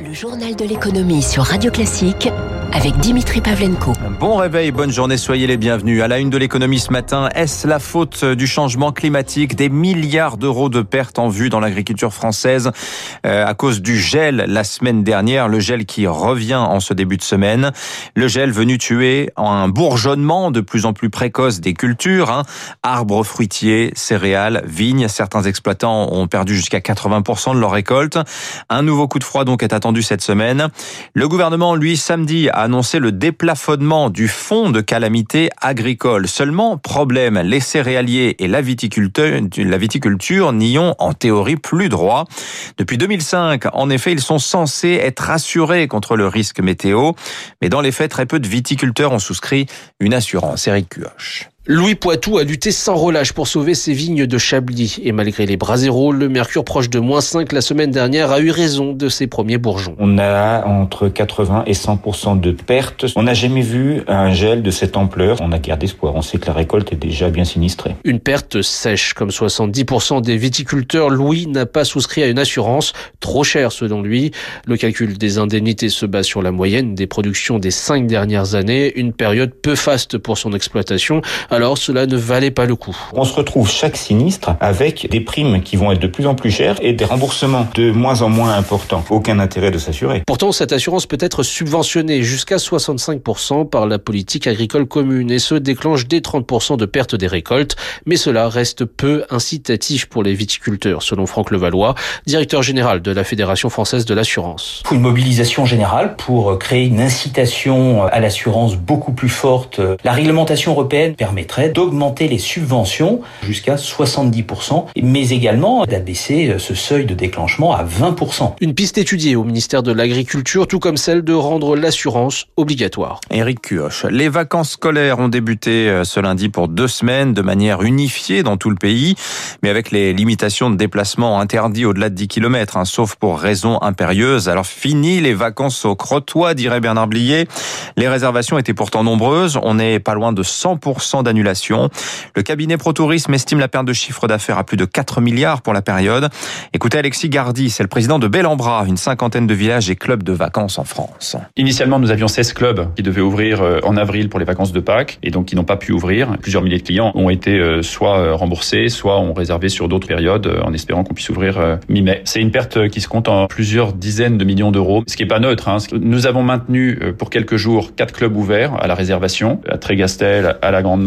Le journal de l'économie sur Radio Classique avec Dimitri Pavlenko. Bon réveil, bonne journée, soyez les bienvenus. À la une de l'économie ce matin, est-ce la faute du changement climatique Des milliards d'euros de pertes en vue dans l'agriculture française euh, à cause du gel la semaine dernière, le gel qui revient en ce début de semaine. Le gel venu tuer un bourgeonnement de plus en plus précoce des cultures, hein. arbres fruitiers, céréales, vignes. Certains exploitants ont perdu jusqu'à 80% de leur récolte. Un nouveau coup de froid donc est attendu cette semaine. Le gouvernement, lui, samedi, a annoncé le déplafonnement du fonds de calamité agricole. Seulement, problème, les céréaliers et la viticulture, n'y ont en théorie plus droit. Depuis 2005, en effet, ils sont censés être assurés contre le risque météo. Mais dans les faits, très peu de viticulteurs ont souscrit une assurance. Eric Cuoche. Louis Poitou a lutté sans relâche pour sauver ses vignes de Chablis. Et malgré les bras zéro, le mercure proche de moins 5 la semaine dernière a eu raison de ses premiers bourgeons. On a entre 80 et 100% de pertes. On n'a jamais vu un gel de cette ampleur. On a gardé espoir. On sait que la récolte est déjà bien sinistrée. Une perte sèche. Comme 70% des viticulteurs, Louis n'a pas souscrit à une assurance. Trop chère selon lui. Le calcul des indemnités se base sur la moyenne des productions des cinq dernières années. Une période peu faste pour son exploitation alors cela ne valait pas le coup. On se retrouve chaque sinistre avec des primes qui vont être de plus en plus chères et des remboursements de moins en moins importants. Aucun intérêt de s'assurer. Pourtant, cette assurance peut être subventionnée jusqu'à 65% par la politique agricole commune et se déclenche dès 30% de perte des récoltes. Mais cela reste peu incitatif pour les viticulteurs, selon Franck Levallois, directeur général de la Fédération française de l'assurance. Il faut une mobilisation générale pour créer une incitation à l'assurance beaucoup plus forte. La réglementation européenne permet d'augmenter les subventions jusqu'à 70%, mais également d'abaisser ce seuil de déclenchement à 20%. Une piste étudiée au ministère de l'Agriculture, tout comme celle de rendre l'assurance obligatoire. Éric Cuoche, les vacances scolaires ont débuté euh, ce lundi pour deux semaines de manière unifiée dans tout le pays, mais avec les limitations de déplacement interdites au-delà de 10 km, hein, sauf pour raisons impérieuses. Alors fini les vacances au Crotoy, dirait Bernard Blier. Les réservations étaient pourtant nombreuses. On n'est pas loin de 100% Le cabinet ProTourisme estime la perte de chiffre d'affaires à plus de 4 milliards pour la période. Écoutez Alexis Gardy, c'est le président de Bellambra, une cinquantaine de villages et clubs de vacances en France. Initialement, nous avions 16 clubs qui devaient ouvrir euh, en avril pour les vacances de Pâques et donc qui n'ont pas pu ouvrir. Plusieurs milliers de clients ont été euh, soit euh, remboursés, soit ont réservé sur d'autres périodes en espérant qu'on puisse ouvrir mi-mai. C'est une perte qui se compte en plusieurs dizaines de millions d'euros, ce qui est pas neutre. Hein. Nous avons maintenu pour quelques jours quatre clubs ouverts à la réservation, à Trégastel, à la Grande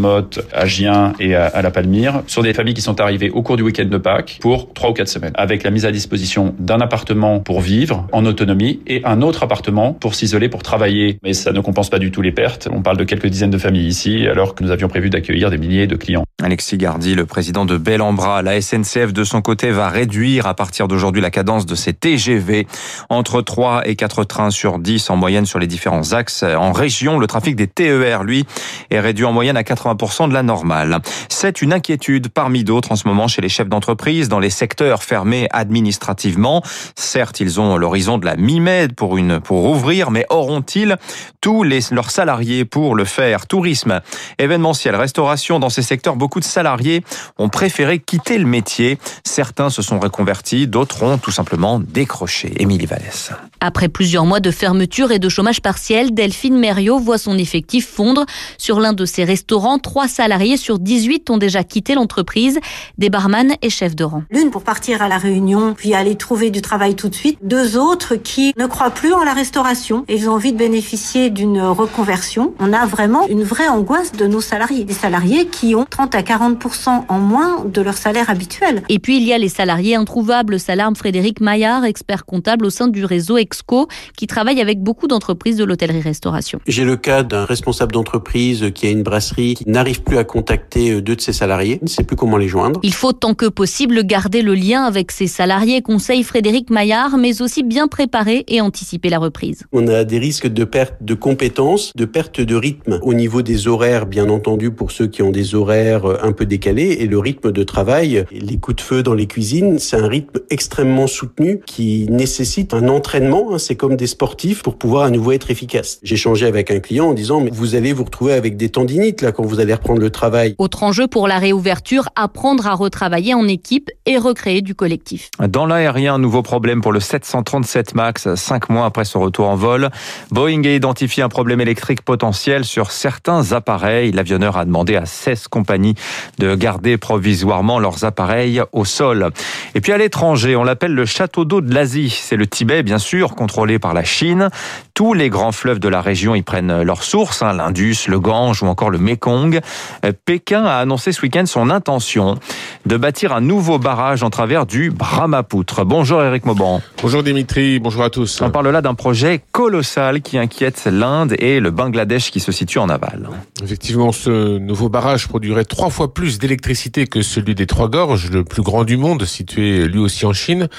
à Gien et à, La Palmyre, sur des familles qui sont arrivées au cours du week-end de Pâques pour trois ou quatre semaines, avec la mise à disposition d'un appartement pour vivre en autonomie et un autre appartement pour s'isoler, pour travailler. Mais ça ne compense pas du tout les pertes. On parle de quelques dizaines de familles ici, alors que nous avions prévu d'accueillir des milliers de clients. Alexis Gardy, le président de Bellambra, la SNCF de son côté va réduire à partir d'aujourd'hui la cadence de ses TGV entre 3 et 4 trains sur 10 en moyenne sur les différents axes. En région, le trafic des TER, lui, est réduit en moyenne à 80% de la normale. C'est une inquiétude parmi d'autres en ce moment chez les chefs d'entreprise dans les secteurs fermés administrativement. Certes, ils ont l'horizon de la mi-mai pour une pour ouvrir, mais auront-ils tous les, leurs salariés pour le faire? Tourisme, événementiel, restauration, dans ces secteurs, de salariés ont préféré quitter le métier. Certains se sont reconvertis, d'autres ont tout simplement décroché. Émilie Vallès. Après plusieurs mois de fermeture et de chômage partiel, Delphine Mériot voit son effectif fondre. Sur l'un de ses restaurants, trois salariés sur 18 ont déjà quitté l'entreprise, des barman et chefs de rang. L'une pour partir à la réunion, puis aller trouver du travail tout de suite. Deux autres qui ne croient plus en la restauration et ils ont envie de bénéficier d'une reconversion. On a vraiment une vraie angoisse de nos salariés. Des salariés qui ont 30 à 40% en moins de leur salaire habituel. Et puis il y a les salariés introuvables, s'alarme Frédéric Maillard, expert comptable au sein du réseau Exco, qui travaille avec beaucoup d'entreprises de l'hôtellerie-restauration. J'ai le cas d'un responsable d'entreprise qui a une brasserie qui n'arrive plus à contacter euh, deux de ses salariés, ne sait plus comment les joindre. Il faut tant que possible garder le lien avec ses salariés, conseille Frédéric Maillard, mais aussi bien préparer et anticiper la reprise. On a des risques de perte de compétences, de perte de rythme au niveau des horaires, bien entendu, pour ceux qui ont des horaires horaires un peu décalés et le rythme de travail, les coups de feu dans les cuisines, c'est un rythme extrêmement soutenu qui nécessite un entraînement. Hein. c'est comme des sportifs pour pouvoir à nouveau être efficace. J'ai changé avec un client en disant mais vous allez vous retrouver avec des tendinites là quand vous allez reprendre le travail. Autre enjeu pour la réouverture, apprendre à retravailler en équipe et recréer du collectif. Dans l'aérien, nouveau problème pour le 737 MAX, cinq mois après son retour en vol. Boeing a identifié un problème électrique potentiel sur certains appareils. L'avionneur a demandé à 16 compagnies de garder provisoirement leurs appareils au sol. Et puis à l'étranger, on l'appelle le château d'eau de l'Asie. C'est le Tibet, bien sûr, contrôlé par la Chine. Tous les grands fleuves de la région y prennent leur source, hein, l'Indus, le Gange ou encore le Mekong. Euh, Pékin a annoncé ce week-end son intention de bâtir un nouveau barrage en travers du Brahmapoutre. Bonjour Eric Mauban. Bonjour Dimitri, bonjour à tous. On parle là d'un projet colossal qui inquiète l'Inde et le Bangladesh qui se situe en aval. Effectivement, ce nouveau barrage produirait trois fois plus d'électricité que celui des Trois Gorges, le plus grand du monde, situé lui aussi en Chine.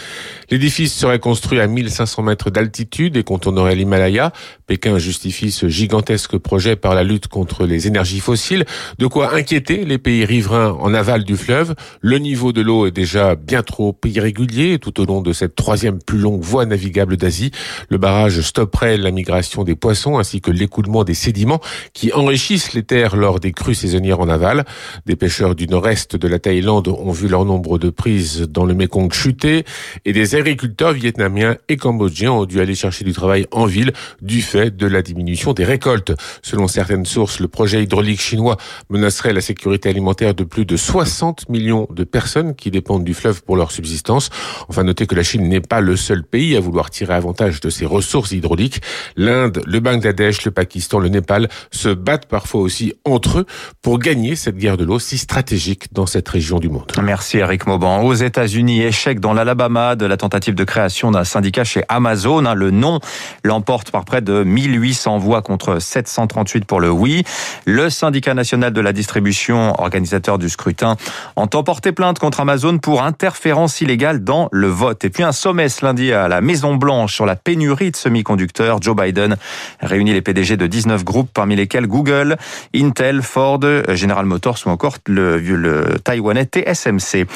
L'édifice serait construit à 1500 mètres d'altitude et contournerait l'Himalaya. Pékin justifie ce gigantesque projet par la lutte contre les énergies fossiles, de quoi inquiéter les pays riverains en aval du fleuve. Le niveau de l'eau est déjà bien trop irrégulier tout au long de cette troisième plus longue voie navigable d'Asie. Le barrage stopperait la migration des poissons ainsi que l'écoulement des sédiments qui enrichissent les terres lors des crues saisonnières en aval. Des pêcheurs du nord-est de la Thaïlande ont vu leur nombre de prises dans le Mekong chuter et des agriculteurs vietnamiens et cambodgiens ont dû aller chercher du travail en ville du fait de la diminution des récoltes. Selon certaines sources, le projet hydraulique chinois menacerait la sécurité alimentaire de plus de 60 millions de personnes qui dépendent du fleuve pour leur subsistance. Enfin, notez que la Chine n'est pas le seul pays à vouloir tirer avantage de ses ressources hydrauliques. L'Inde, le Bangladesh, le Pakistan, le Népal se battent parfois aussi entre eux pour gagner cette guerre de l'eau si stratégique dans cette région du monde. Merci Eric Mauban. Aux États-Unis, échec dans l'Alabama de la tentative de création d'un syndicat chez Amazon. Hein, le non l'emporte par près de 1800 voix contre 738 pour le oui. Le syndicat national de la distribution, organisateur du scrutin, entend porter plainte contre Amazon pour interférence illégale dans le vote. Et puis un sommet ce lundi à la Maison Blanche sur la pénurie de semi-conducteurs. Joe Biden réunit les PDG de 19 groupes, parmi lesquels Google, Intel, Ford, General Motors ou encore le, le taïwanais TSMC.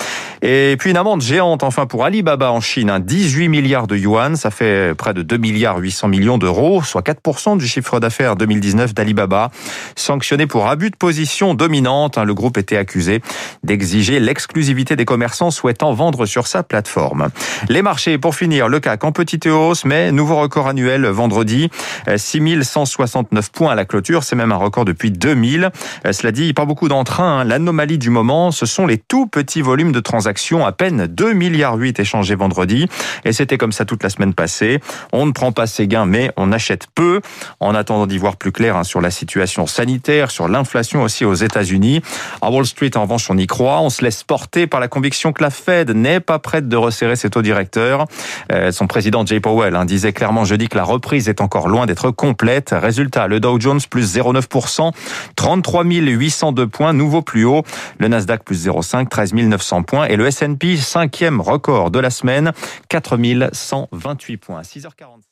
Et puis une amende géante enfin pour Alibaba en Chine, 18 milliards de yuan, ça fait près de 2 milliards 800 millions d'euros, soit 4% du chiffre d'affaires 2019 d'Alibaba. Sanctionné pour abus de position dominante, hein, le groupe était accusé d'exiger l'exclusivité des commerçants souhaitant vendre sur sa plateforme. Les marchés, pour finir, le CAC en petite hausse, mais nouveau record annuel vendredi, 6169 points à la clôture, c'est même un record depuis 2000. Cela dit, pas beaucoup d'entrain. Hein. L'anomalie du moment, ce sont les tout petits volumes de transactions, à peine 2 milliards 8 échangés vendredi, et c'était comme ça toute la semaine passée. On ne prend pas ses gains, mais on achète peu, en attendant d'y voir plus clair hein, sur la situation sanitaire, sur l'inflation aussi aux États-Unis. À Wall Street, en revanche, on y croit. On se laisse porter par la conviction que la Fed n'est pas prête de resserrer ses taux directeurs. Euh, son président Jay Powell hein, disait clairement jeudi que la reprise est encore loin d'être complète. Résultat, le Dow Jones plus 0,9%, 33 802 points, nouveau plus haut. Le Nasdaq plus 0,5, 13 900 points. Et le S&P, cinquième record de la semaine, 4 128 points. 6h45.